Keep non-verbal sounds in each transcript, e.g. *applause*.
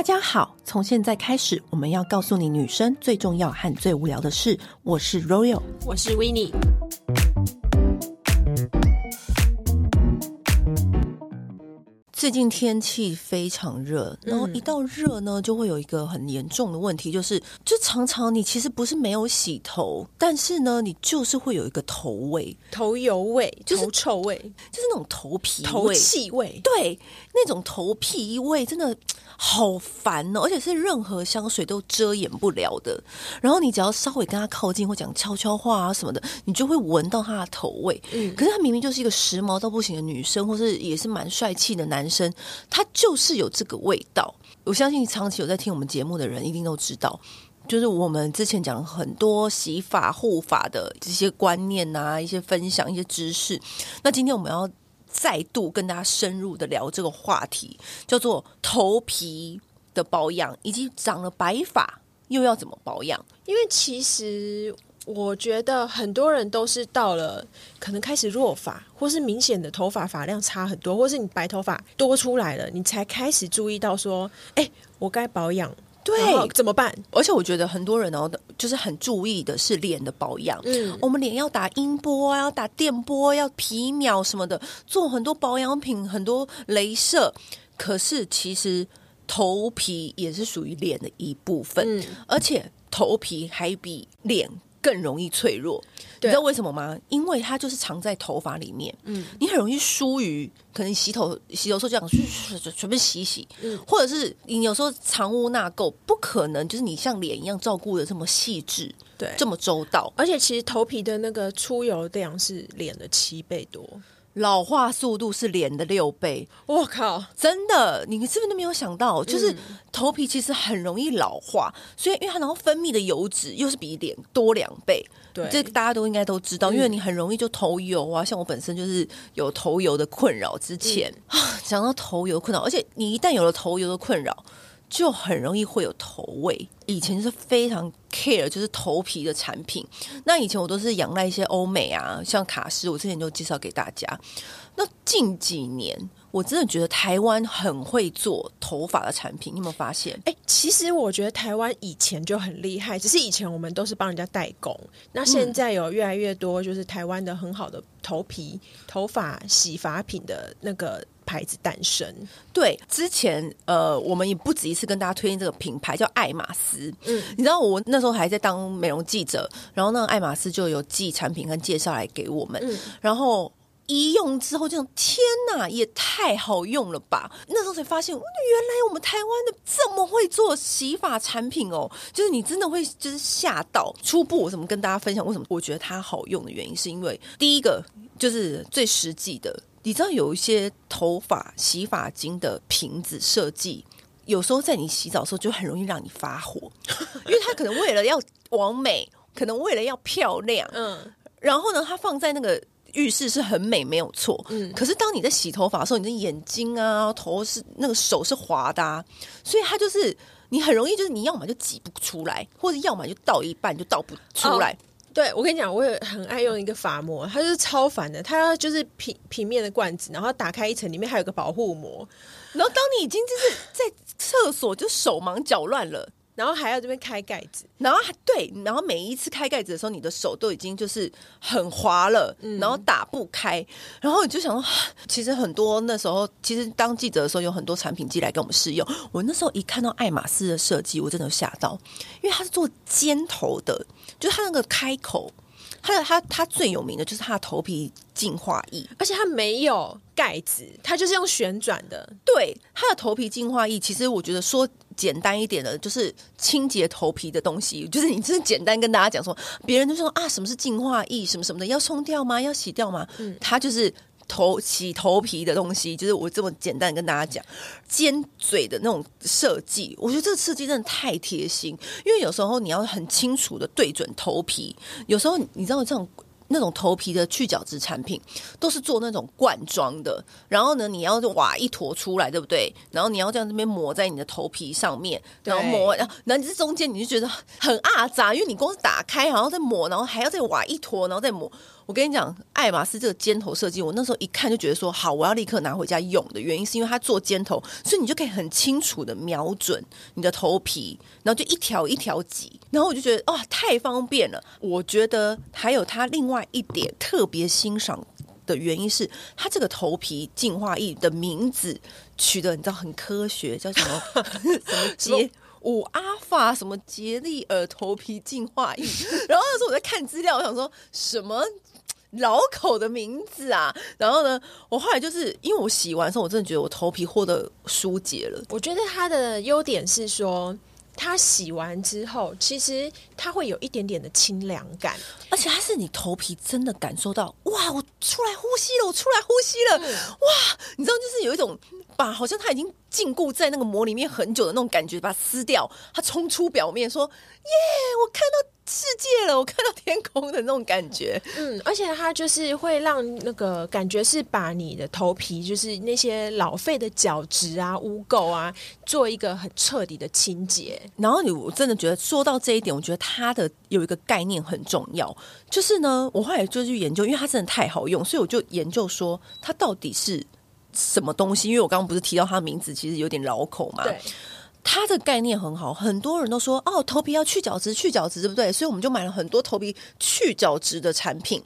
大家好，从现在开始，我们要告诉你女生最重要和最无聊的事。我是 Royal，我是 Winnie。最近天气非常热，然后一到热呢，就会有一个很严重的问题，就是就常常你其实不是没有洗头，但是呢，你就是会有一个头味、头油味、就是头臭味，就是那种头皮味、头气味。对，那种头皮味真的好烦哦，而且是任何香水都遮掩不了的。然后你只要稍微跟他靠近或讲悄悄话啊什么的，你就会闻到他的头味。嗯，可是他明明就是一个时髦到不行的女生，或是也是蛮帅气的男生。他就是有这个味道，我相信长期有在听我们节目的人一定都知道，就是我们之前讲很多洗发护发的这些观念啊，一些分享，一些知识。那今天我们要再度跟大家深入的聊这个话题，叫做头皮的保养，以及长了白发又要怎么保养？因为其实。我觉得很多人都是到了可能开始弱发，或是明显的头发发量差很多，或是你白头发多出来了，你才开始注意到说，哎，我该保养，对，怎么办？而且我觉得很多人哦，就是很注意的是脸的保养。嗯，我们脸要打音波啊，要打电波，要皮秒什么的，做很多保养品，很多镭射。可是其实头皮也是属于脸的一部分，嗯，而且头皮还比脸。更容易脆弱，你知道为什么吗？因为它就是藏在头发里面。嗯，你很容易疏于，可能洗头洗头时候这样全部洗洗，嗯，或者是你有时候藏污纳垢，不可能就是你像脸一样照顾的这么细致，对，这么周到。而且其实头皮的那个出油量是脸的七倍多。老化速度是脸的六倍，我靠！真的，你是不是都没有想到？就是头皮其实很容易老化，所以因为它然后分泌的油脂又是比脸多两倍，对，这个大家都应该都知道。因为你很容易就头油啊，像我本身就是有头油的困扰。之前啊，讲到头油困扰，而且你一旦有了头油的困扰。就很容易会有头味。以前是非常 care，就是头皮的产品。那以前我都是仰赖一些欧美啊，像卡诗，我之前就介绍给大家。那近几年，我真的觉得台湾很会做头发的产品。你有没有发现？哎、其实我觉得台湾以前就很厉害，只是以前我们都是帮人家代工。那现在有越来越多，就是台湾的很好的头皮、头发洗发品的那个。牌子诞生，对，之前呃，我们也不止一次跟大家推荐这个品牌，叫爱马仕。嗯，你知道我那时候还在当美容记者，然后那个爱马仕就有寄产品跟介绍来给我们，嗯，然后一用之后就天哪，也太好用了吧！那时候才发现，原来我们台湾的这么会做洗发产品哦，就是你真的会就是吓到。初步我怎么跟大家分享？为什么我觉得它好用的原因，是因为第一个就是最实际的。你知道有一些头发洗发精的瓶子设计，有时候在你洗澡的时候就很容易让你发火，*laughs* 因为它可能为了要完美，可能为了要漂亮，嗯，然后呢，它放在那个浴室是很美，没有错，嗯，可是当你在洗头发的时候，你的眼睛啊、头是那个手是滑的啊，所以它就是你很容易就是你要么就挤不出来，或者要么就倒一半就倒不出来。哦对，我跟你讲，我也很爱用一个发膜，它就是超烦的。它就是平平面的罐子，然后打开一层，里面还有个保护膜。然后当你已经就是在厕所就手忙脚乱了，然后还要这边开盖子，然后还对，然后每一次开盖子的时候，你的手都已经就是很滑了，然后打不开。然后你就想说，*sighs* 其实很多那时候，其实当记者的时候，有很多产品寄来给我们试用。我那时候一看到爱马仕的设计，我真的吓到，因为它是做尖头的。就是它那个开口，它的它它最有名的就是它的头皮净化液，而且它没有盖子，它就是用旋转的。对，它的头皮净化液，其实我觉得说简单一点的，就是清洁头皮的东西。就是你真的简单跟大家讲说，别人都说啊，什么是净化液，什么什么的，要冲掉吗？要洗掉吗？嗯，它就是。头洗头皮的东西，就是我这么简单跟大家讲，尖嘴的那种设计，我觉得这个设计真的太贴心，因为有时候你要很清楚的对准头皮，有时候你知道这种那种头皮的去角质产品都是做那种罐装的，然后呢，你要挖一坨出来，对不对？然后你要这样这边抹在你的头皮上面，然后抹，然后然后这中间你就觉得很阿杂，因为你光是打开，然后再抹，然后还要再挖一坨，然后再抹。我跟你讲，爱马仕这个尖头设计，我那时候一看就觉得说好，我要立刻拿回家用的原因是因为它做尖头，所以你就可以很清楚的瞄准你的头皮，然后就一条一条挤，然后我就觉得哇，太方便了。我觉得还有它另外一点特别欣赏的原因是，它这个头皮净化液的名字取得你知道很科学，叫什么 *laughs* 什么洁五阿法什么杰利尔头皮净化液。*laughs* 然后那时候我在看资料，我想说什么绕口的名字啊？然后呢，我后来就是因为我洗完之后，我真的觉得我头皮获得疏解了。我觉得它的优点是说。它洗完之后，其实它会有一点点的清凉感，而且它是你头皮真的感受到，哇，我出来呼吸了，我出来呼吸了，嗯、哇，你知道，就是有一种把好像它已经禁锢在那个膜里面很久的那种感觉，把它撕掉，它冲出表面，说，耶，我看到。世界了，我看到天空的那种感觉，嗯，而且它就是会让那个感觉是把你的头皮，就是那些老废的角质啊、污垢啊，做一个很彻底的清洁。然后你我真的觉得说到这一点，我觉得它的有一个概念很重要，就是呢，我后来就去研究，因为它真的太好用，所以我就研究说它到底是什么东西。因为我刚刚不是提到它的名字，其实有点绕口嘛，对。它的概念很好，很多人都说哦，头皮要去角质，去角质，对不对？所以我们就买了很多头皮去角质的产品。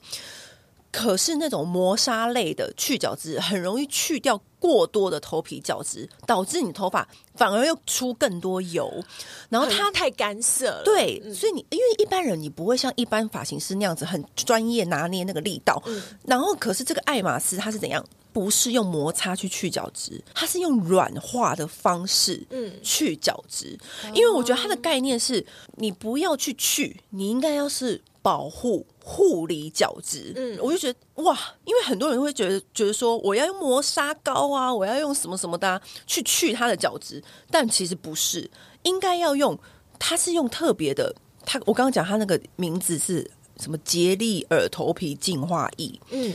可是那种磨砂类的去角质，很容易去掉过多的头皮角质，导致你头发反而又出更多油。然后它太干涩了，对，嗯、所以你因为一般人你不会像一般发型师那样子很专业拿捏那个力道。嗯、然后可是这个爱马仕它是怎样？不是用摩擦去去角质，它是用软化的方式，嗯，去角质。嗯、因为我觉得它的概念是，你不要去去，你应该要是保护护理角质。嗯，我就觉得哇，因为很多人会觉得觉得说，我要用磨砂膏啊，我要用什么什么的、啊、去去它的角质，但其实不是，应该要用，它是用特别的，它我刚刚讲它那个名字是什么？洁丽尔头皮净化液，嗯，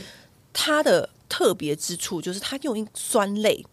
它的。特别之处就是它用一酸类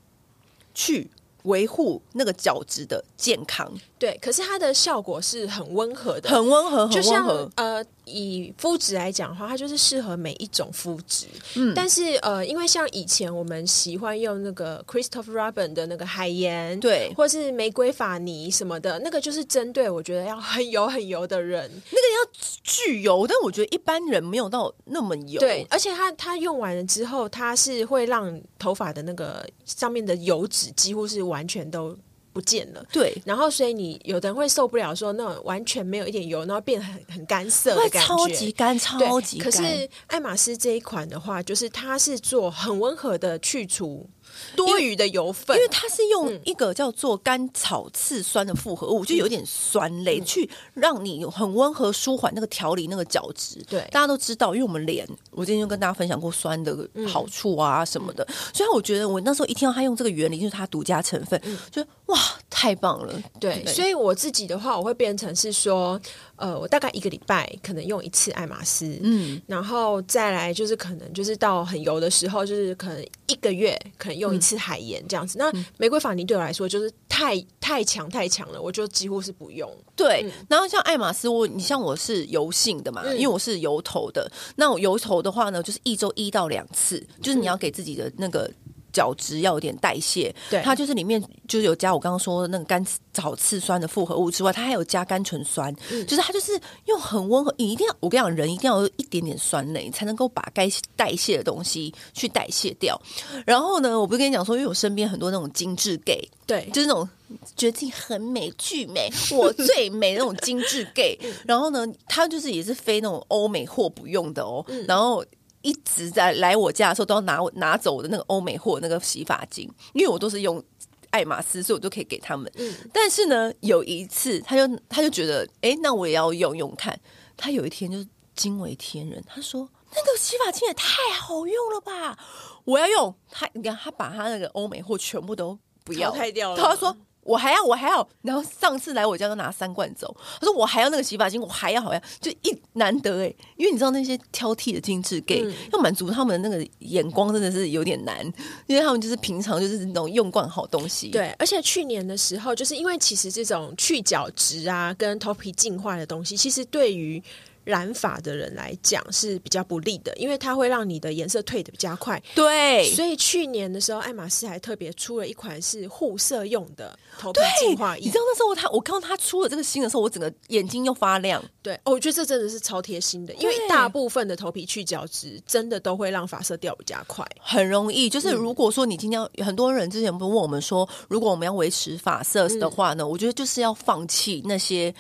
去维护那个角质的健康，对，可是它的效果是很温和的，很温和，很温和，就像呃。以肤质来讲的话，它就是适合每一种肤质。嗯，但是呃，因为像以前我们喜欢用那个 Christopher Robin 的那个海盐，对，或是玫瑰法泥什么的，那个就是针对我觉得要很油很油的人，那个要巨油，但我觉得一般人没有到那么油。对，而且它它用完了之后，它是会让头发的那个上面的油脂几乎是完全都。不见了，对，然后所以你有的人会受不了，说那种完全没有一点油，然后变得很很干涩的感觉，超级干，超级干。可是爱马仕这一款的话，就是它是做很温和的去除。多余的油分，因为它是用一个叫做甘草次酸的复合物，嗯、就有点酸类，嗯、去让你很温和舒缓那个调理那个角质。对，大家都知道，因为我们脸，我今天就跟大家分享过酸的好处啊什么的，嗯、所以我觉得我那时候一听到他用这个原理，就是它独家成分，嗯、就哇，太棒了。对，对，所以我自己的话，我会变成是说。呃，我大概一个礼拜可能用一次爱马仕，嗯，然后再来就是可能就是到很油的时候，就是可能一个月可能用一次海盐这样子。嗯、那玫瑰法泥对我来说就是太太强太强了，我就几乎是不用。对，嗯、然后像爱马仕，我你像我是油性的嘛，嗯、因为我是油头的。那我油头的话呢，就是一周一到两次，就是你要给自己的那个。角质要有点代谢，对，它就是里面就是有加我刚刚说的那个甘草次酸的复合物之外，它还有加甘醇酸，嗯、就是它就是用很温和，你一定要我跟你讲，人一定要有一点点酸类，才能够把该代谢的东西去代谢掉。然后呢，我不是跟你讲说，因为我身边很多那种精致 gay，对，就是那种觉得自己很美、巨美、我最美那种精致 gay。*laughs* 然后呢，他就是也是非那种欧美货不用的哦，嗯、然后。一直在来我家的时候都要拿拿走我的那个欧美货那个洗发精，因为我都是用爱马仕，所以我都可以给他们。嗯，但是呢，有一次他就他就觉得，哎、欸，那我也要用用看。他有一天就惊为天人，他说：“那个洗发精也太好用了吧！我要用。”他你看，他把他那个欧美货全部都不要，淘汰掉了。他说。我还要，我还要，然后上次来我家都拿三罐走。他说我还要那个洗发精，我还要，好像就一难得哎，因为你知道那些挑剔的精致 gay、嗯、要满足他们的那个眼光真的是有点难，因为他们就是平常就是那种用惯好东西。对，而且去年的时候，就是因为其实这种去角质啊跟头皮净化的东西，其实对于染发的人来讲是比较不利的，因为它会让你的颜色退的比较快。对，所以去年的时候，爱马仕还特别出了一款是护色用的头皮净化液。你知道那时候他，我看到他出了这个新的时候，我整个眼睛又发亮。对，哦，我觉得这真的是超贴心的，因为大部分的头皮去角质真的都会让发色掉比较快，很容易。就是如果说你今天很多人之前不问我们说，如果我们要维持发色的话呢，嗯、我觉得就是要放弃那些。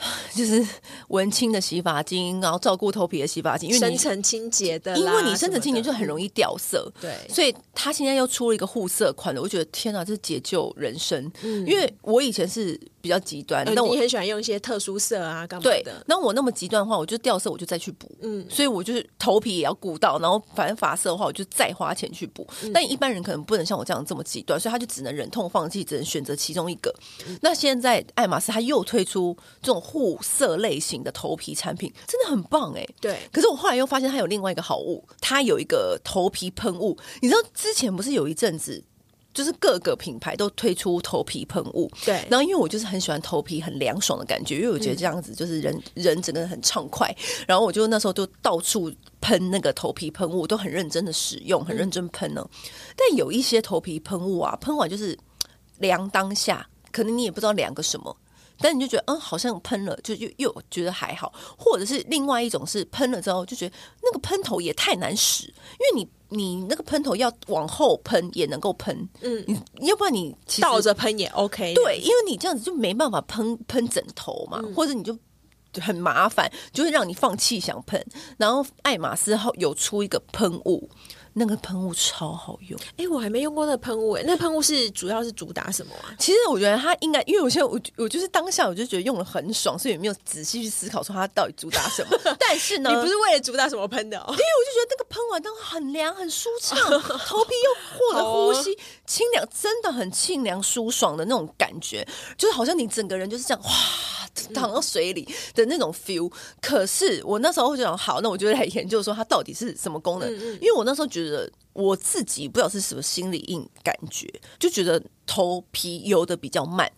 *laughs* 就是文青的洗发精，然后照顾头皮的洗发精，因为深层清洁的，因为你深层清洁就很容易掉色，对，所以他现在又出了一个护色款的，我觉得天哪，这是解救人生。嗯，因为我以前是。比较极端，那、呃、我很喜欢用一些特殊色啊，干嘛的？对，那我那么极端的话，我就掉色，我就再去补。嗯，所以我就是头皮也要顾到，然后反正发色的话，我就再花钱去补。嗯、但一般人可能不能像我这样这么极端，所以他就只能忍痛放弃，只能选择其中一个。嗯、那现在爱马仕他又推出这种护色类型的头皮产品，真的很棒哎、欸。对，可是我后来又发现它有另外一个好物，它有一个头皮喷雾。你知道之前不是有一阵子？就是各个品牌都推出头皮喷雾，对。然后因为我就是很喜欢头皮很凉爽的感觉，因为我觉得这样子就是人、嗯、人整个人很畅快。然后我就那时候就到处喷那个头皮喷雾，都很认真的使用，很认真喷呢。嗯、但有一些头皮喷雾啊，喷完就是凉当下，可能你也不知道凉个什么，但你就觉得嗯，好像喷了，就又又觉得还好。或者是另外一种是喷了之后就觉得那个喷头也太难使，因为你。你那个喷头要往后喷也能够喷，嗯，你要不然你倒着喷也 OK。对，因为你这样子就没办法喷喷枕头嘛，嗯、或者你就很麻烦，就会让你放弃想喷。然后爱马仕后有出一个喷雾。那个喷雾超好用，哎、欸，我还没用过那个喷雾，哎，那喷雾是主要是主打什么啊？其实我觉得它应该，因为我现在我我就是当下我就觉得用了很爽，所以也没有仔细去思考说它到底主打什么。*laughs* 但是呢，你不是为了主打什么喷的？哦？因为我就觉得那个喷完当很凉很舒畅，*laughs* 头皮又获得呼吸、哦、清凉，真的很清凉舒爽的那种感觉，就是好像你整个人就是这样哇。躺到水里的那种 feel，可是我那时候就想，好，那我就来研究说它到底是什么功能。因为我那时候觉得我自己不知道是什么心理硬感觉，就觉得头皮油的比较慢。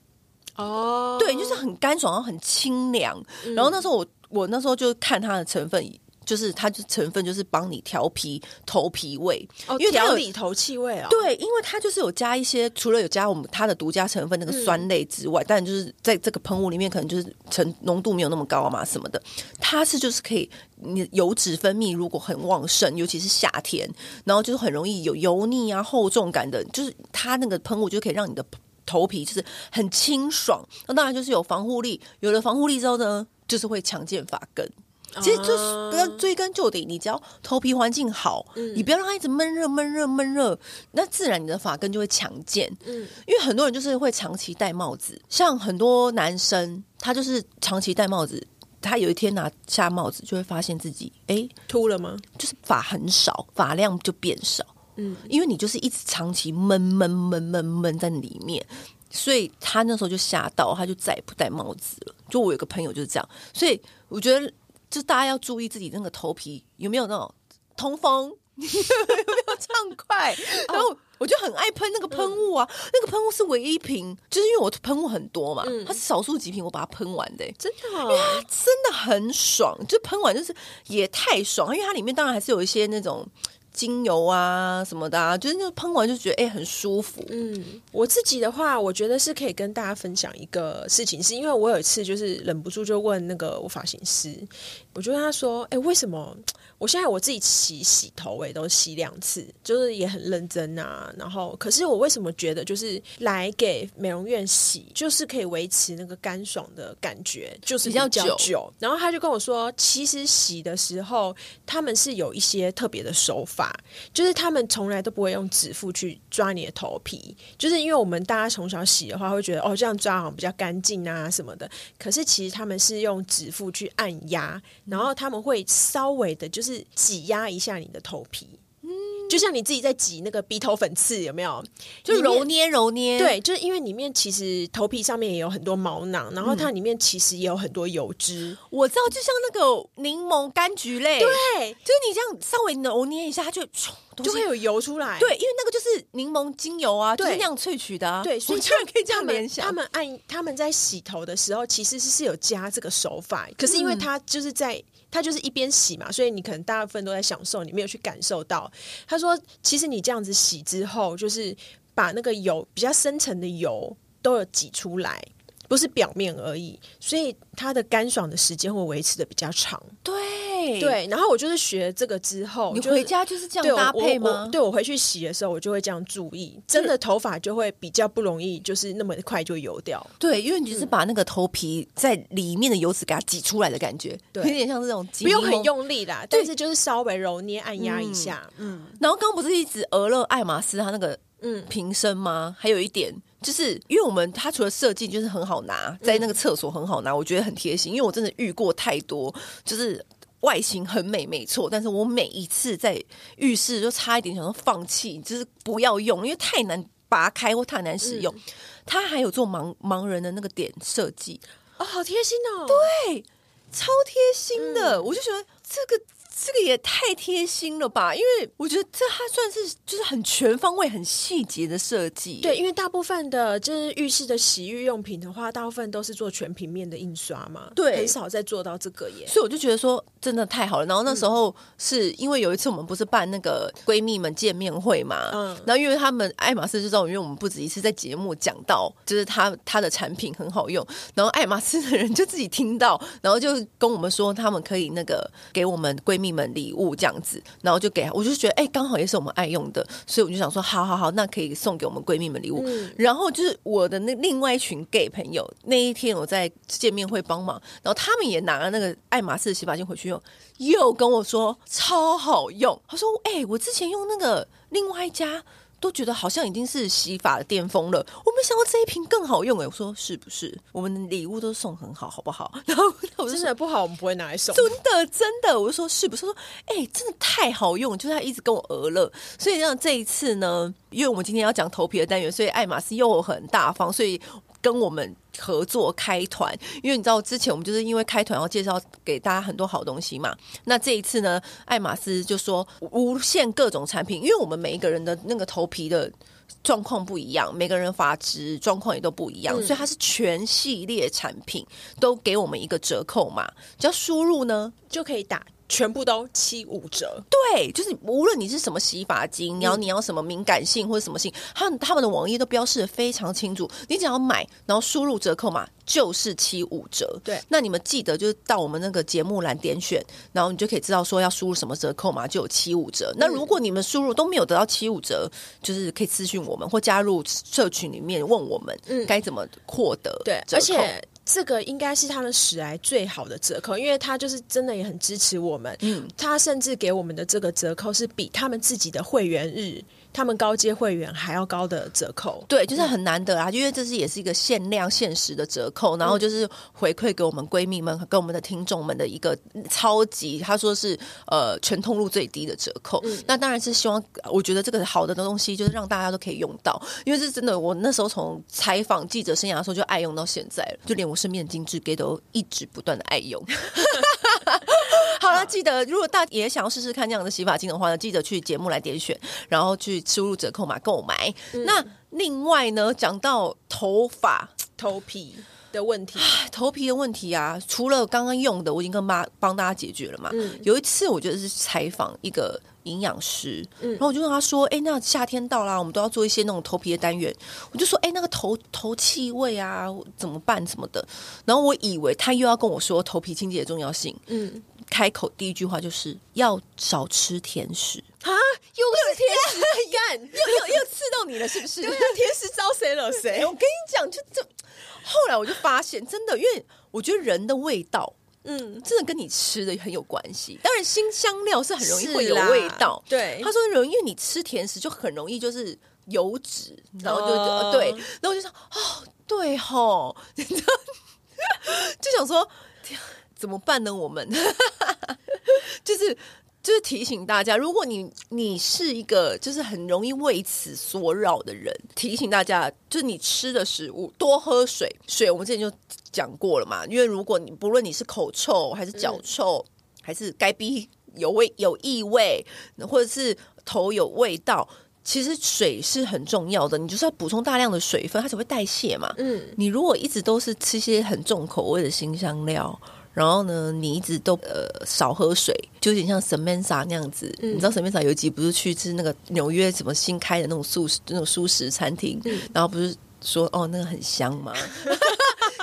哦，对，就是很干爽，然后很清凉。然后那时候我我那时候就看它的成分。就是它就成分就是帮你调皮头皮味，哦，因为调理头气味啊、哦。对，因为它就是有加一些，除了有加我们它的独家成分那个酸类之外，但、嗯、就是在这个喷雾里面可能就是成浓度没有那么高嘛什么的。它是就是可以，你油脂分泌如果很旺盛，尤其是夏天，然后就是很容易有油腻啊厚重感的，就是它那个喷雾就可以让你的头皮就是很清爽。那当然就是有防护力，有了防护力之后呢，就是会强健发根。其实就是不要追根究底，你只要头皮环境好，嗯、你不要让它一直闷热、闷热、闷热，那自然你的发根就会强健。嗯，因为很多人就是会长期戴帽子，像很多男生，他就是长期戴帽子，他有一天拿下帽子，就会发现自己哎秃了吗？就是发很少，发量就变少。嗯，因为你就是一直长期闷闷闷闷闷在里面，所以他那时候就吓到，他就再也不戴帽子了。就我有个朋友就是这样，所以我觉得。就大家要注意自己那个头皮有没有那种通风，*laughs* 有没有畅快。然后我就很爱喷那个喷雾啊，嗯、那个喷雾是唯一瓶，就是因为我喷雾很多嘛，嗯、它是少数几瓶我把它喷完的，真的、哦，因为它真的很爽，就喷完就是也太爽，因为它里面当然还是有一些那种。精油啊什么的啊，就是那喷完就觉得哎、欸、很舒服。嗯，我自己的话，我觉得是可以跟大家分享一个事情，是因为我有一次就是忍不住就问那个我发型师，我就跟他说，哎、欸，为什么？我现在我自己洗洗头，我也都洗两次，就是也很认真啊。然后，可是我为什么觉得就是来给美容院洗，就是可以维持那个干爽的感觉，就是。比较久。然后他就跟我说，其实洗的时候他们是有一些特别的手法，就是他们从来都不会用指腹去抓你的头皮，就是因为我们大家从小洗的话会觉得哦这样抓好像比较干净啊什么的。可是其实他们是用指腹去按压，然后他们会稍微的就是。挤压一下你的头皮，就像你自己在挤那个鼻头粉刺，有没有？就揉捏揉捏。对，就是因为里面其实头皮上面也有很多毛囊，然后它里面其实也有很多油脂。我知道，就像那个柠檬柑橘类，对，就是你这样稍微揉捏一下，它就 *tsk* 就会有油出来。对，因为那个就是柠檬精油啊，就是那样萃取的啊。对，所以居然可以这样联想。他们按他们在洗头的时候，其实是是有加这个手法，可是因为它就是在。他就是一边洗嘛，所以你可能大部分都在享受，你没有去感受到。他说，其实你这样子洗之后，就是把那个油比较深层的油都有挤出来，不是表面而已，所以它的干爽的时间会维持的比较长。对。对，然后我就是学这个之后，你回家就是这样搭配吗？对我，回去洗的时候，我就会这样注意，真的头发就会比较不容易，就是那么快就油掉。对，因为你就是把那个头皮在里面的油脂给它挤出来的感觉，对，有点像这种，不用很用力啦，但是就是稍微揉捏按压一下，嗯。嗯，然后刚刚不是一直俄勒爱马仕它那个嗯瓶身吗？还有一点就是，因为我们它除了设计就是很好拿，在那个厕所很好拿，我觉得很贴心，因为我真的遇过太多，就是。外形很美，没错，但是我每一次在浴室就差一点想要放弃，就是不要用，因为太难拔开或太难使用。嗯、他还有做盲盲人的那个点设计，哦，好贴心哦，对，超贴心的，嗯、我就觉得这个。这个也太贴心了吧！因为我觉得这它算是就是很全方位、很细节的设计。对，因为大部分的就是浴室的洗浴用品的话，大部分都是做全平面的印刷嘛，对，很少再做到这个耶。所以我就觉得说，真的太好了。然后那时候是因为有一次我们不是办那个闺蜜们见面会嘛，嗯，然后因为他们爱马仕就知道，因为我们不止一次在节目讲到，就是他他的产品很好用，然后爱马仕的人就自己听到，然后就跟我们说，他们可以那个给我们闺蜜。们礼物这样子，然后就给，我就觉得哎，刚好也是我们爱用的，所以我就想说，好好好，那可以送给我们闺蜜们礼物。嗯、然后就是我的那另外一群 gay 朋友，那一天我在见面会帮忙，然后他们也拿了那个爱马仕的洗发精回去用，又跟我说超好用。他说，哎，我之前用那个另外一家。都觉得好像已经是洗发的巅峰了，我没想到这一瓶更好用哎！我说是不是？我们的礼物都送很好，好不好？*laughs* 然后我真的不好，我们不会拿来送。真的真的，我就说是不是？说哎、欸，真的太好用，就是他一直跟我讹了。所以让这一次呢，因为我们今天要讲头皮的单元，所以爱马仕又很大方，所以。跟我们合作开团，因为你知道之前我们就是因为开团要介绍给大家很多好东西嘛。那这一次呢，爱马仕就说无限各种产品，因为我们每一个人的那个头皮的状况不一样，每个人发质状况也都不一样，嗯、所以它是全系列产品都给我们一个折扣嘛，只要输入呢就可以打。全部都七五折，对，就是无论你是什么洗发精，然后你要什么敏感性或者什么性，他们他们的网页都标示的非常清楚。你只要买，然后输入折扣码就是七五折。对，那你们记得就是到我们那个节目栏点选，然后你就可以知道说要输入什么折扣码就有七五折。那如果你们输入都没有得到七五折，就是可以咨询我们或加入社群里面问我们，嗯，该怎么获得？对，而且。这个应该是他们史来最好的折扣，因为他就是真的也很支持我们。嗯，他甚至给我们的这个折扣是比他们自己的会员日。他们高阶会员还要高的折扣，对，就是很难得啊，嗯、因为这是也是一个限量限时的折扣，然后就是回馈给我们闺蜜们、跟我们的听众们的一个超级，他说是呃全通路最低的折扣。嗯、那当然是希望，我觉得这个好的东西就是让大家都可以用到，因为是真的，我那时候从采访记者生涯的时候就爱用到现在了，就连我身边的金致 gay 都一直不断的爱用。*laughs* *laughs* 好了，记得如果大家也想要试试看这样的洗发精的话呢，记得去节目来点选，然后去输入折扣码购买。嗯、那另外呢，讲到头发、头皮的问题，*sighs* 头皮的问题啊，除了刚刚用的，我已经跟妈帮大家解决了嘛。嗯、有一次，我觉得是采访一个营养师，嗯、然后我就跟他说：“哎、欸，那夏天到啦，我们都要做一些那种头皮的单元。”我就说：“哎、欸，那个头头气味啊，怎么办？什么的？”然后我以为他又要跟我说头皮清洁的重要性，嗯。开口第一句话就是要少吃甜食啊！又是甜食，干 *laughs* 又又又刺到你了，是不是？甜食招谁惹谁？*laughs* 我跟你讲，就这。后来我就发现，真的，因为我觉得人的味道，嗯，真的跟你吃的很有关系。当然，新香料是很容易会有味道。对，他说容易，因为你吃甜食就很容易就是油脂，然后就、哦、对，然后我就说哦，对吼，*laughs* 就想说。怎么办呢？我们 *laughs* 就是就是提醒大家，如果你你是一个就是很容易为此所扰的人，提醒大家，就是你吃的食物多喝水。水我们之前就讲过了嘛，因为如果你不论你是口臭还是脚臭，嗯、还是该逼有味有异味，或者是头有味道，其实水是很重要的。你就是要补充大量的水分，它才会代谢嘛。嗯，你如果一直都是吃些很重口味的辛香料。然后呢，你一直都呃少喝水，就有点像 Samantha 那样子。嗯、你知道 Samantha 有一集不是去吃那个纽约什么新开的那种素食那种素食餐厅，嗯、然后不是说哦那个很香吗？*laughs*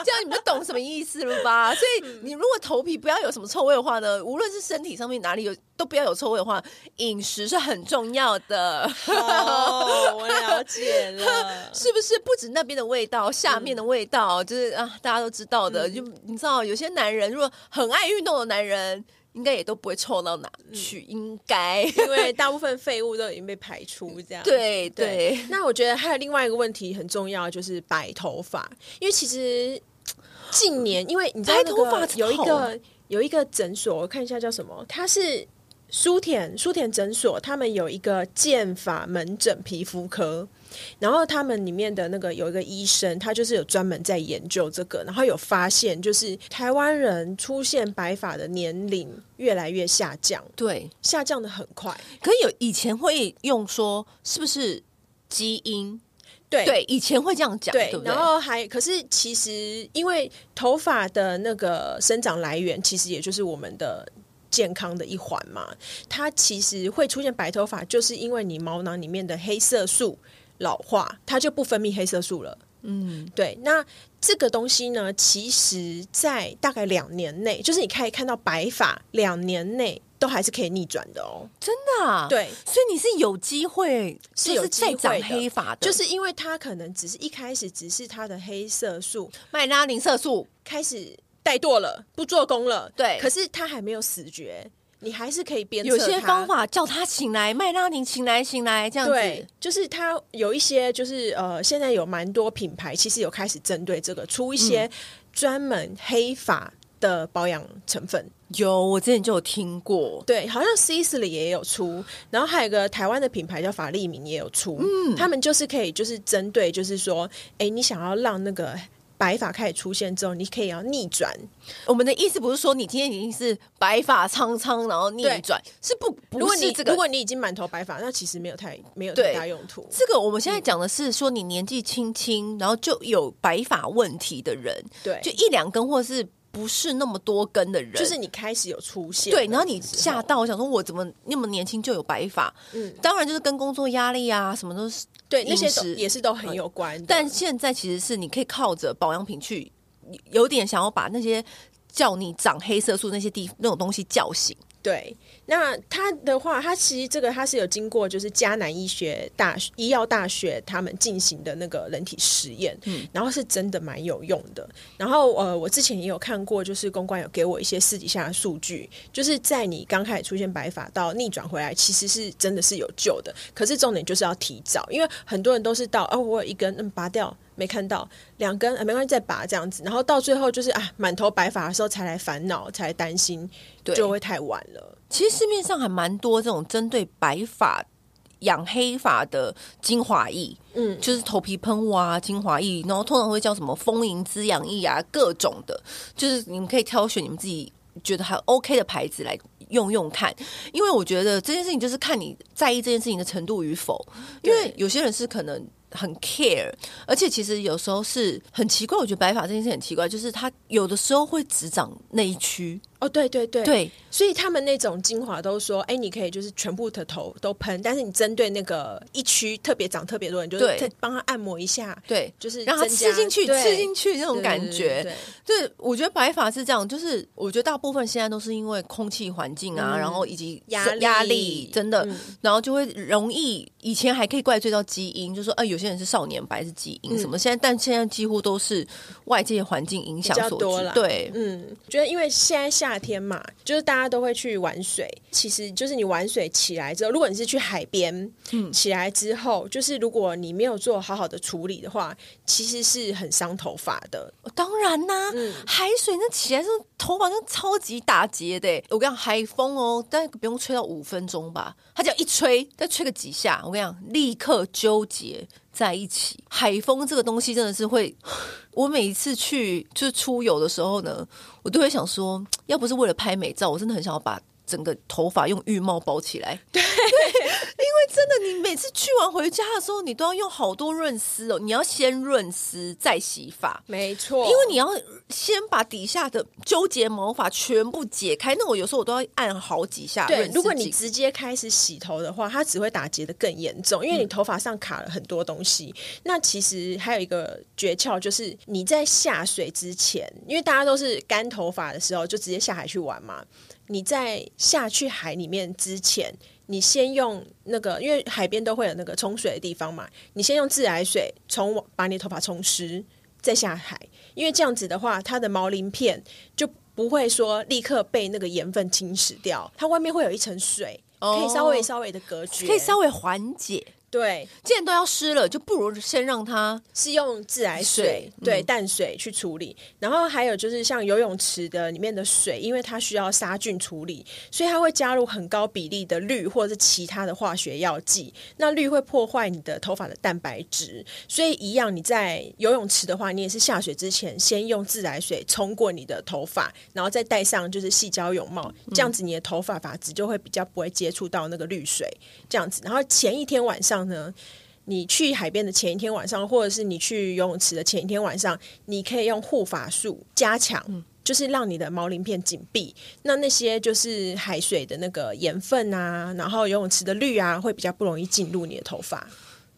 这样你们懂什么意思了吧？所以你如果头皮不要有什么臭味的话呢，无论是身体上面哪里有都不要有臭味的话，饮食是很重要的。哦，我了解了，*laughs* 是不是？不止那边的味道，下面的味道，嗯、就是啊，大家都知道的。嗯、就你知道，有些男人如果很爱运动的男人，应该也都不会臭到哪去，嗯、应该因为大部分废物都已经被排出，这样。对对。对那我觉得还有另外一个问题很重要，就是白头发，因为其实。近年，因为你知道那个有一个有一个诊所，我看一下叫什么？它是舒田舒田诊所，他们有一个健发门诊皮肤科，然后他们里面的那个有一个医生，他就是有专门在研究这个，然后有发现，就是台湾人出现白发的年龄越来越下降，对，下降的很快。可以有以前会用说是不是基因？对对，以前会这样讲，对，对对，然后还可是其实，因为头发的那个生长来源，其实也就是我们的健康的一环嘛。它其实会出现白头发，就是因为你毛囊里面的黑色素老化，它就不分泌黑色素了。嗯，对。那这个东西呢，其实在大概两年内，就是你可以看到白发两年内。都还是可以逆转的哦，真的啊？对，所以你是有机会是有再长黑发的，就是因为它可能只是一开始只是它的黑色素麦拉宁色素开始怠惰了，不做工了，对，可是它还没有死绝，你还是可以鞭策有些方法叫他醒来，麦拉宁醒来醒来这样子，对，就是他有一些就是呃，现在有蛮多品牌其实有开始针对这个出一些专门黑发的保养成分。有，我之前就有听过，对，好像 Sisley 也有出，然后还有一个台湾的品牌叫法利明也有出，嗯，他们就是可以就是针对，就是说，哎，你想要让那个白发开始出现之后，你可以要逆转。我们的意思不是说你今天已经是白发苍苍，然后逆转，是不？不是这个、如果你如果你已经满头白发，那其实没有太没有太大用途。这个我们现在讲的是说，你年纪轻轻，然后就有白发问题的人，对，就一两根或是。不是那么多根的人，就是你开始有出现，对，然后你吓到，我想说，我怎么那么年轻就有白发？嗯，当然就是跟工作压力啊，什么都是，对，那些也是都很有关。但现在其实是你可以靠着保养品去，有点想要把那些叫你长黑色素那些地那种东西叫醒。对，那他的话，他其实这个他是有经过，就是迦南医学大学医药大学他们进行的那个人体实验，嗯，然后是真的蛮有用的。然后呃，我之前也有看过，就是公关有给我一些私底下的数据，就是在你刚开始出现白发到逆转回来，其实是真的是有救的。可是重点就是要提早，因为很多人都是到哦，我有一根嗯拔掉。没看到两根，没关系，再拔这样子，然后到最后就是啊，满头白发的时候才来烦恼，才担心，对，就会太晚了。其实市面上还蛮多这种针对白发养黑发的精华液，嗯，就是头皮喷雾啊，精华液，然后通常会叫什么丰盈滋养液啊，各种的，就是你们可以挑选你们自己觉得还 OK 的牌子来用用看。因为我觉得这件事情就是看你在意这件事情的程度与否，因为有些人是可能。很 care，而且其实有时候是很奇怪。我觉得白发这件事很奇怪，就是它有的时候会只长那一区。哦，对对对。对，所以他们那种精华都说，哎，你可以就是全部的头都喷，但是你针对那个一区特别长特别多人，就是帮他按摩一下，对，就是让他吃进去，吃进去那种感觉。对，对，我觉得白发是这样，就是我觉得大部分现在都是因为空气环境啊，然后以及压压力。真的，然后就会容易。以前还可以怪罪到基因，就说哎，有些人是少年白是基因什么，现在但现在几乎都是外界环境影响所致。对，嗯，觉得因为现在像。夏天嘛，就是大家都会去玩水。其实就是你玩水起来之后，如果你是去海边，嗯，起来之后，就是如果你没有做好好的处理的话，其实是很伤头发的。当然啦、啊嗯，海水那起来之后，头发那超级打结的。我跟你讲，海风哦，但不用吹到五分钟吧，它只要一吹，再吹个几下，我跟你讲，立刻纠结在一起。海风这个东西真的是会，我每一次去就是出游的时候呢，我都会想说，要不是为了拍美照，我真的很想要把。整个头发用浴帽包起来，对，*laughs* 对，因为真的，你每次去完回家的时候，你都要用好多润丝哦。你要先润丝再洗发，没错，因为你要先把底下的纠结毛发全部解开。那我有时候我都要按好几下。对，如果你直接开始洗头的话，它只会打结的更严重，因为你头发上卡了很多东西。嗯。那其实还有一个诀窍，就是你在下水之前，因为大家都是干头发的时候就直接下海去玩嘛。你在下去海里面之前，你先用那个，因为海边都会有那个冲水的地方嘛，你先用自来水冲，把你头发冲湿，再下海，因为这样子的话，它的毛鳞片就不会说立刻被那个盐分侵蚀掉，它外面会有一层水，可以稍微稍微的隔绝，可以稍微缓解。对，既然都要湿了，就不如先让它是用自来水，水对、嗯、淡水去处理。然后还有就是像游泳池的里面的水，因为它需要杀菌处理，所以它会加入很高比例的氯或者是其他的化学药剂。那氯会破坏你的头发的蛋白质，所以一样，你在游泳池的话，你也是下水之前先用自来水冲过你的头发，然后再戴上就是细胶泳帽，这样子你的头发发质就会比较不会接触到那个氯水，这样子。然后前一天晚上。呢，你去海边的前一天晚上，或者是你去游泳池的前一天晚上，你可以用护发素加强，嗯，就是让你的毛鳞片紧闭。那那些就是海水的那个盐分啊，然后游泳池的氯啊，会比较不容易进入你的头发。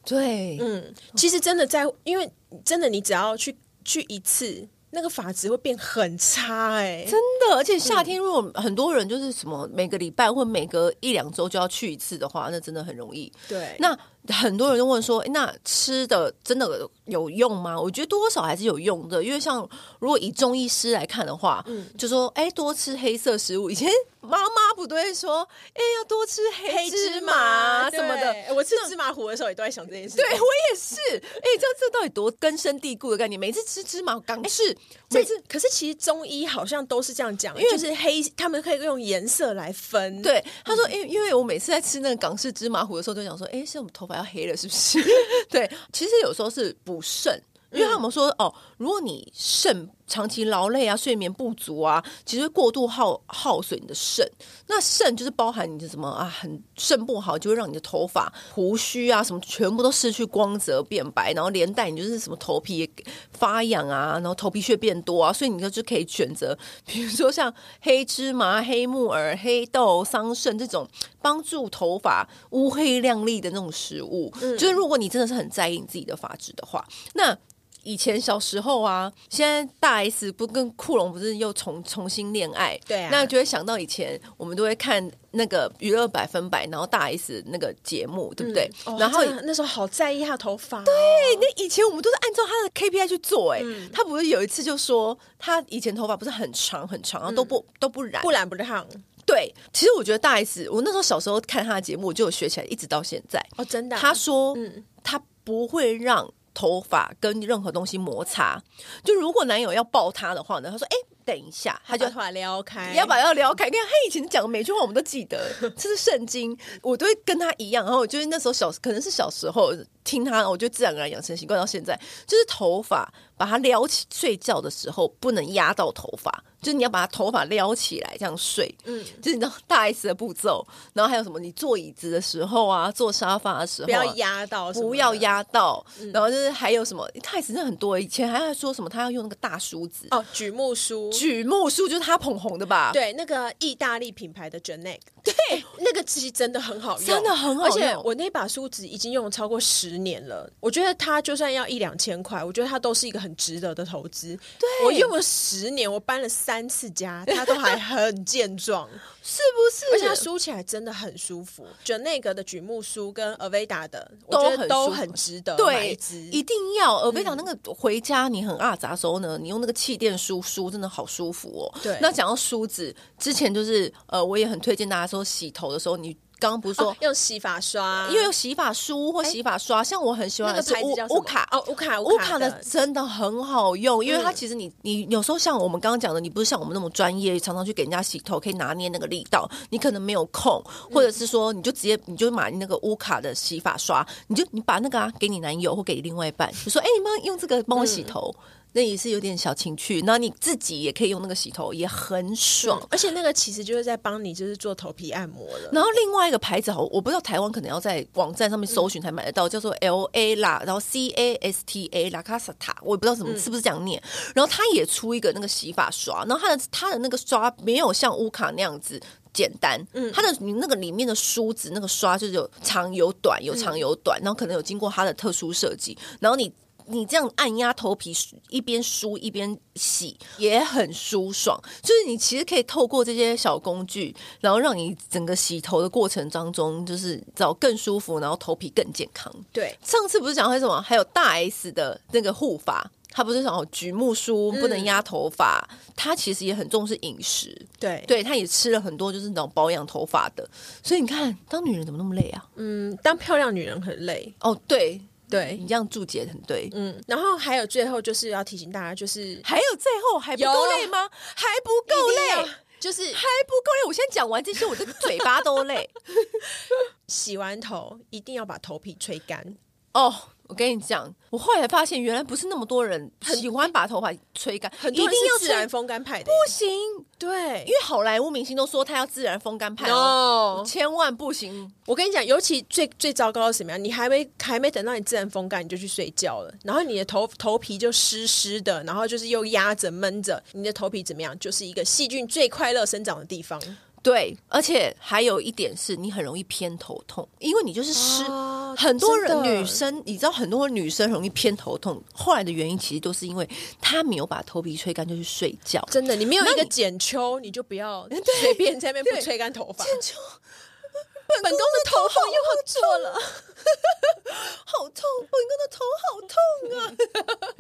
对，嗯，其实真的在，因为真的你只要去去一次。那个发质会变很差哎、欸，真的，而且夏天如果很多人就是什么每个礼拜或每隔一两周就要去一次的话，那真的很容易。对，那。很多人都问说：“那吃的真的有用吗？”我觉得多少还是有用的，因为像如果以中医师来看的话，嗯，就说：“哎，多吃黑色食物。”以前 *laughs* 妈妈不都会说：“哎，要多吃黑芝麻什么的。”我吃芝麻糊的时候也都在想这件事。对，我也是。哎，这这到底多根深蒂固的概念？每次吃芝麻港式，每次可是其实中医好像都是这样讲，因为就是黑，他们可以用颜色来分。对，他说：“因因为我每次在吃那个港式芝麻糊的时候，都想说：哎，是我们头我。”要黑了是不是？*laughs* 对，其实有时候是补肾，因为他们说哦，如果你肾。长期劳累啊，睡眠不足啊，其实过度耗耗损你的肾。那肾就是包含你的什么啊，很肾不好，就会让你的头发、胡须啊什么全部都失去光泽变白，然后连带你就是什么头皮发痒啊，然后头皮屑变多啊。所以你就就可以选择，比如说像黑芝麻、黑木耳、黑豆、桑葚这种帮助头发乌黑亮丽的那种食物。嗯，就是如果你真的是很在意你自己的发质的话，那。以前小时候啊，现在大 S 不跟库龙不是又重重新恋爱？对啊，那就会想到以前我们都会看那个娱乐百分百，然后大 S 那个节目，对不对？嗯哦、然后那时候好在意她的头发、哦，对，那以前我们都是按照她的 KPI 去做、欸，哎、嗯，他不是有一次就说她以前头发不是很长很长，然后都不、嗯、都不染，不染不烫。对，其实我觉得大 S，我那时候小时候看她的节目，我就有学起来，一直到现在。哦，真的、啊？他说，嗯，他不会让。头发跟任何东西摩擦，就如果男友要抱她的话呢，他说：“哎、欸，等一下，他就把头发撩开，要把要撩开。你看他以前讲的每句话，我们都记得，*laughs* 这是圣经，我都会跟他一样。然后我就是那时候小，可能是小时候听他，我就自然而然养成习惯，到现在就是头发把它撩起，睡觉的时候不能压到头发。”就是你要把他头发撩起来这样睡，嗯，就是你知道大 S 的步骤，然后还有什么？你坐椅子的时候啊，坐沙发的时候、啊、不要压到，不要压到、嗯。然后就是还有什么？大 S 真的很多，以前还要说什么？他要用那个大梳子哦，榉木梳，榉木梳就是他捧红的吧？对，那个意大利品牌的 Geneck，对，对，那个其实真的很好用，真的很好用。而且我那把梳子已经用了超过十年了，我觉得它就算要一两千块，我觉得它都是一个很值得的投资。对，我用了十年，我搬了三次家，*laughs* 它都还很健壮，是不是？而且它梳起来真的很舒服。就那个的榉木梳跟 Aveda 的，我觉得都很值得。对，一定要 Aveda 那个回家你很阿杂的时候呢，你用那个气垫梳梳真的好舒服哦。对，那讲到梳子，之前就是呃，我也很推荐大家说洗头的时候你。刚刚不是说、哦、用洗发刷，因为有洗发梳或洗发刷，像我很喜欢的是乌乌卡。哦，乌卡乌卡的真的很好用，因为它其实你你有时候像我们刚刚讲的，你不是像我们那么专业，常常去给人家洗头，可以拿捏那个力道，你可能没有空，或者是说你就直接你就买那个乌卡的洗发刷，你就你把那个啊给你男友或给你另外一半，就说哎，你帮用这个帮我洗头。嗯那也是有点小情趣，然后你自己也可以用那个洗头，也很爽。而且那个其实就是在帮你，就是做头皮按摩了。然后另外一个牌子，好，我不知道台湾可能要在网站上面搜寻才买得到，嗯、叫做 L A 啦，然后 C A S T A 拉卡萨塔，我也不知道怎么、嗯、是不是这样念。然后它也出一个那个洗发刷，然后它的它的那个刷没有像乌卡那样子简单，嗯，它的你那个里面的梳子那个刷就是有长有短，有长有短，嗯、然后可能有经过它的特殊设计，然后你。你这样按压头皮，一边梳一边洗，也很舒爽。就是你其实可以透过这些小工具，然后让你整个洗头的过程当中，就是找更舒服，然后头皮更健康。对，上次不是讲还有什么？还有大 S 的那个护发，他不是讲櫸木梳不能压头发，他、嗯、其实也很重视饮食。对，对他也吃了很多就是那种保养头发的。所以你看，当女人怎么那么累啊？嗯，当漂亮女人很累。哦，对。对，你这样注解很对，嗯，然后还有最后就是要提醒大家，就是还有最后还不够累吗？还不够累，就是还不够累。我先讲完这些，我的嘴巴 *laughs* 都累。洗完头一定要把头皮吹干哦。我跟你讲，我后来发现原来不是那么多人喜欢把头发吹干，很多人是自然风干派的，不行。对，因为好莱坞明星都说他要自然风干派哦，千万不行。我跟你讲，尤其最最糟糕的是什么样？你还没还没等到你自然风干，你就去睡觉了，然后你的头头皮就湿湿的，然后就是又压着闷着，你的头皮怎么样？就是一个细菌最快乐生长的地方。对，而且还有一点是你很容易偏头痛，因为你就是湿。哦、很多人女生，你知道很多女生容易偏头痛，后来的原因其实都是因为她没有把头皮吹干就去睡觉。真的，你没有一个剪秋，你，你就不要随便在那边不吹干头发。剪秋。本宫的头发又好做了，*laughs* 好痛！本宫的头好痛啊！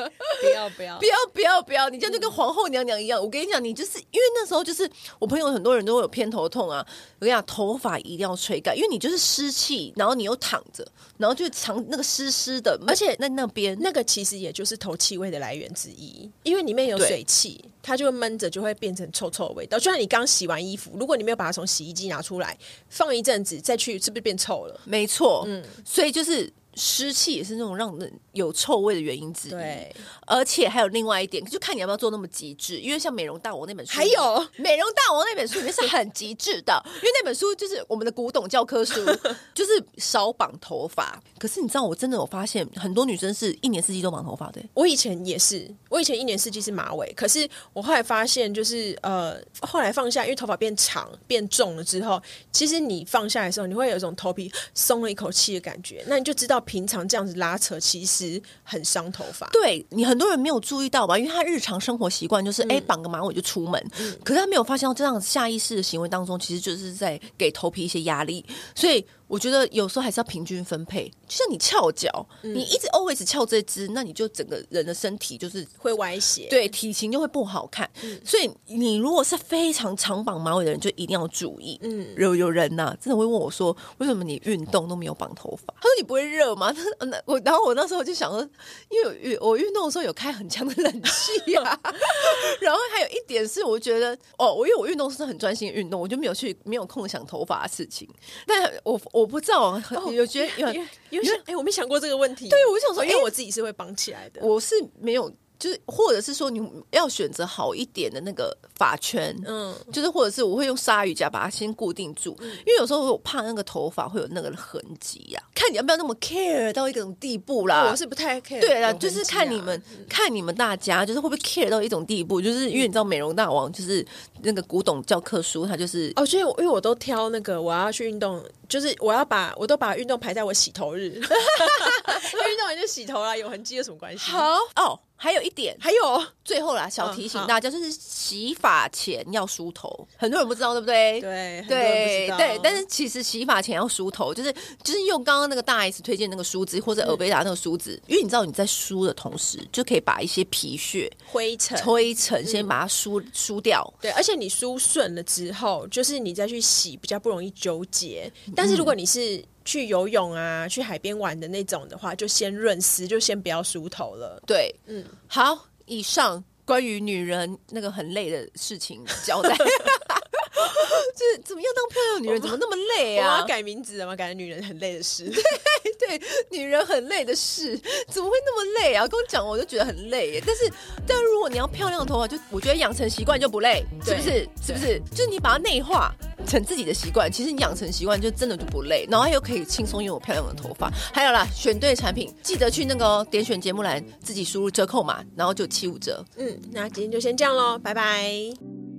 *laughs* 不要不要不要不要不要！你这样就跟皇后娘娘一样。我跟你讲，你就是因为那时候就是我朋友很多人都会有偏头痛啊。我跟你讲，头发一定要吹干，因为你就是湿气，然后你又躺着，然后就长那个湿湿的，而且那那边那个其实也就是头气味的来源之一，因为里面有水汽。它就会闷着，就会变成臭臭的味道。就像你刚洗完衣服，如果你没有把它从洗衣机拿出来，放一阵子再去，是不是变臭了？没错，嗯，所以就是。湿气也是那种让人有臭味的原因之一。对，而且还有另外一点，就看你要不要做那么极致。因为像《美容大王》那本书，还有《美容大王》那本书里面是很极致的，因为那本书就是我们的古董教科书，*laughs* 就是少绑头发。可是你知道，我真的有发现，很多女生是一年四季都绑头发的。我以前也是，我以前一年四季是马尾，可是我后来发现，就是呃，后来放下，因为头发变长变重了之后，其实你放下来的时候，你会有一种头皮松了一口气的感觉。那你就知道。平常这样子拉扯，其实很伤头发。对，你很多人没有注意到吧？因为他日常生活习惯就是，哎、嗯，绑个马尾就出门。嗯、可是他没有发现到这样下意识的行为当中，其实就是在给头皮一些压力。所以。我觉得有时候还是要平均分配，就像你翘脚，嗯、你一直 always 翘这只，那你就整个人的身体就是会歪斜，对，体型就会不好看。嗯、所以你如果是非常长绑马尾的人，就一定要注意。嗯，有有人呐、啊，真的会问我说，为什么你运动都没有绑头发？*laughs* 他说你不会热吗？他 *laughs* 那我，然后我那时候就想说，因为我运动的时候有开很强的冷气呀、啊。*laughs* 然后还有一点是，我觉得哦，我因为我运动是很专心运动，我就没有去没有空想头发的事情。但我。我不知道，有觉得有有想哎，我没想过这个问题。对，我想说，因为我自己是会绑起来的，我是没有就是或者是说你要选择好一点的那个发圈，嗯，就是或者是我会用鲨鱼夹把它先固定住，嗯、因为有时候我怕那个头发会有那个痕迹呀、啊。看你要不要那么 care 到一种地步啦。我是不太 care。对啦，就是看你们、嗯、看你们大家，就是会不会 care 到一种地步，就是因为你知道美容大王就是那个古董教科书，它就是哦，所以因为我都挑那个我要去运动，就是我要把我都把运动排在我洗头日，*laughs* 运动完就洗头啦，有痕迹有什么关系？好哦。还有一点，还有？最后啦，小提醒大家，就是洗发前要梳头，很多人不知道，对不对？对对对，但是其实洗发前要梳头，就是就是用刚刚那个大 S 推荐那个梳子，或者尔贝达那个梳子，因为你知道你在梳的同时，就可以把一些皮屑、灰尘、灰尘先把它梳梳掉。对，而且你梳顺了之后，就是你再去洗，比较不容易纠结。但是如果你是去游泳啊，去海边玩的那种的话，就先润湿，就先不要梳头了。对，嗯，好，以上关于女人那个很累的事情交代。*laughs* *laughs* 就是怎么样当漂亮女人，怎么那么累啊？我要改名字了吗？改成女人很累的事。*laughs* 对对，女人很累的事，怎么会那么累啊？跟我讲，我就觉得很累耶。但是，但如果你要漂亮的头发，就我觉得养成习惯就不累，是不是？是不是？就是你把它内化成自己的习惯，其实你养成习惯就真的就不累，然后又可以轻松拥有漂亮的头发。还有啦，选对产品，记得去那个点选节目栏自己输入折扣码，然后就七五折。嗯，那今天就先这样喽，拜拜。